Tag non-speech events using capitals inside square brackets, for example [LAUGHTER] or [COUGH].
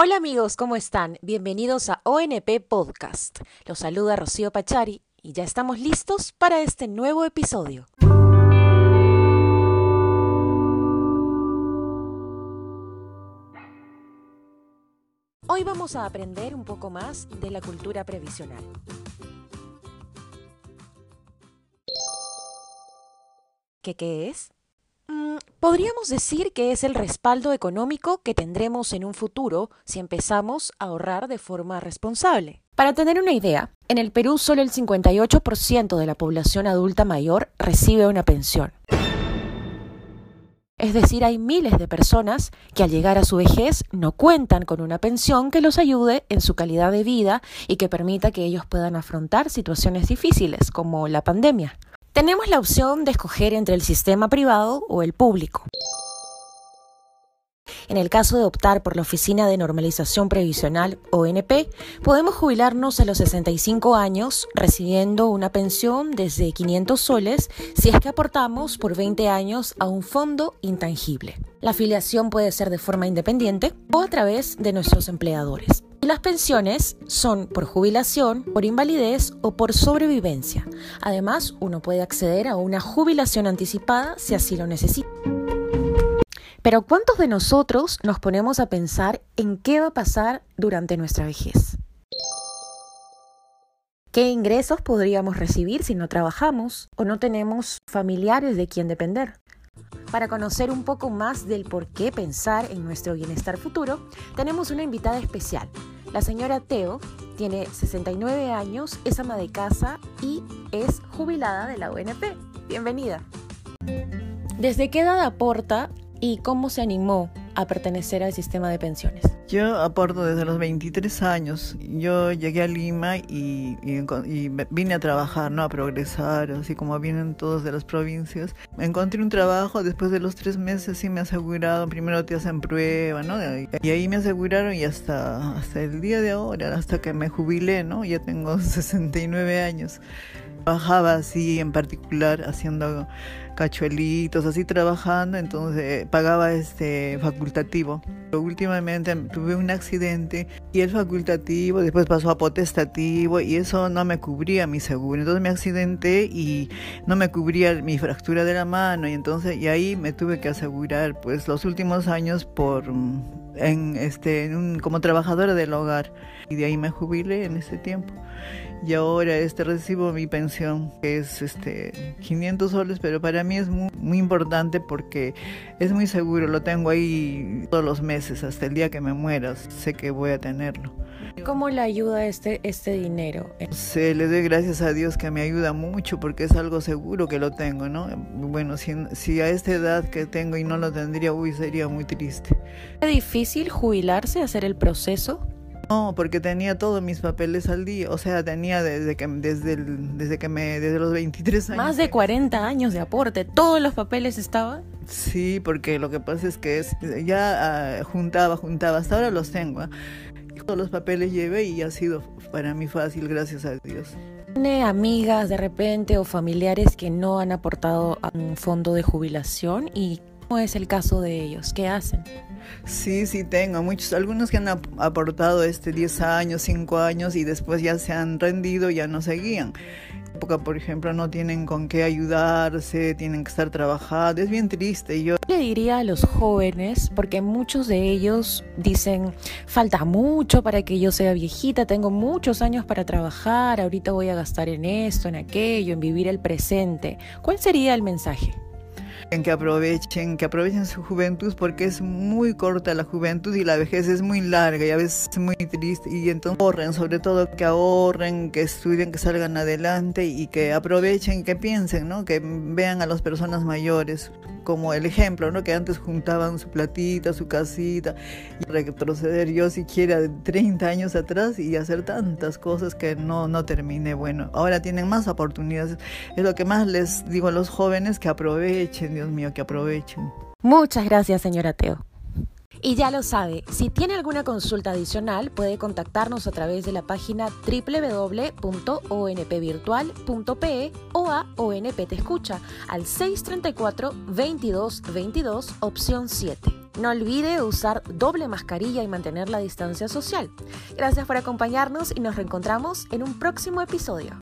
Hola amigos, ¿cómo están? Bienvenidos a ONP Podcast. Los saluda Rocío Pachari y ya estamos listos para este nuevo episodio. Hoy vamos a aprender un poco más de la cultura previsional. ¿Qué, qué es? Podríamos decir que es el respaldo económico que tendremos en un futuro si empezamos a ahorrar de forma responsable. Para tener una idea, en el Perú solo el 58% de la población adulta mayor recibe una pensión. Es decir, hay miles de personas que al llegar a su vejez no cuentan con una pensión que los ayude en su calidad de vida y que permita que ellos puedan afrontar situaciones difíciles como la pandemia. Tenemos la opción de escoger entre el sistema privado o el público. En el caso de optar por la Oficina de Normalización Previsional, ONP, podemos jubilarnos a los 65 años recibiendo una pensión desde 500 soles si es que aportamos por 20 años a un fondo intangible. La afiliación puede ser de forma independiente o a través de nuestros empleadores. Las pensiones son por jubilación, por invalidez o por sobrevivencia. Además, uno puede acceder a una jubilación anticipada si así lo necesita. Pero ¿cuántos de nosotros nos ponemos a pensar en qué va a pasar durante nuestra vejez? ¿Qué ingresos podríamos recibir si no trabajamos o no tenemos familiares de quien depender? Para conocer un poco más del por qué pensar en nuestro bienestar futuro, tenemos una invitada especial. La señora Teo tiene 69 años, es ama de casa y es jubilada de la UNP. Bienvenida. ¿Desde qué edad aporta y cómo se animó a pertenecer al sistema de pensiones? Yo aporto desde los 23 años. Yo llegué a Lima y, vine a trabajar, ¿no? A progresar, así como vienen todos de las provincias. Encontré un trabajo, después de los tres meses sí me aseguraron, primero te hacen prueba, ¿no? Y ahí me aseguraron y hasta, hasta el día de ahora, hasta que me jubilé, ¿no? Ya tengo [LAUGHS] 69 años. Trabajaba así en particular haciendo cachuelitos, así trabajando, entonces pagaba este facultativo. Pero últimamente tuve un accidente y el facultativo después pasó a potestativo y eso no me cubría mi seguro. Entonces me accidenté y no me cubría mi fractura de la mano y entonces y ahí me tuve que asegurar pues los últimos años por en este como trabajadora del hogar y de ahí me jubilé en ese tiempo y ahora este recibo mi pensión que es este 500 soles pero para mí es muy, muy importante porque es muy seguro lo tengo ahí todos los meses hasta el día que me muera sé que voy a tenerlo ¿Cómo le ayuda este, este dinero? Se le doy gracias a Dios que me ayuda mucho porque es algo seguro que lo tengo, ¿no? Bueno, si, si a esta edad que tengo y no lo tendría, uy, sería muy triste. ¿Es difícil jubilarse, hacer el proceso? No, porque tenía todos mis papeles al día, o sea, tenía desde que desde desde que me desde los 23 años. Más de 40 años de aporte, todos los papeles estaban. Sí, porque lo que pasa es que es, ya ah, juntaba, juntaba, hasta ahora los tengo. ¿eh? Todos los papeles llevé y ha sido para mí fácil, gracias a Dios. ¿Tiene amigas de repente o familiares que no han aportado a un fondo de jubilación y cómo es el caso de ellos? ¿Qué hacen? Sí, sí tengo muchos, algunos que han aportado este 10 años, 5 años y después ya se han rendido, ya no seguían. Época, por ejemplo, no tienen con qué ayudarse, tienen que estar trabajando, es bien triste. Yo le diría a los jóvenes, porque muchos de ellos dicen, falta mucho para que yo sea viejita, tengo muchos años para trabajar, ahorita voy a gastar en esto, en aquello, en vivir el presente. ¿Cuál sería el mensaje? Que aprovechen, que aprovechen su juventud porque es muy corta la juventud y la vejez es muy larga y a veces es muy triste y entonces ahorren, sobre todo que ahorren, que estudien, que salgan adelante y que aprovechen, que piensen, ¿no? Que vean a las personas mayores como el ejemplo, ¿no? Que antes juntaban su platita, su casita y retroceder yo siquiera 30 años atrás y hacer tantas cosas que no, no terminé. Bueno, ahora tienen más oportunidades. Es lo que más les digo a los jóvenes que aprovechen Dios mío, que aprovechen. Muchas gracias, señora Teo. Y ya lo sabe, si tiene alguna consulta adicional puede contactarnos a través de la página www.onpvirtual.pe o a ONP Te Escucha al 634 2222 opción 7. No olvide usar doble mascarilla y mantener la distancia social. Gracias por acompañarnos y nos reencontramos en un próximo episodio.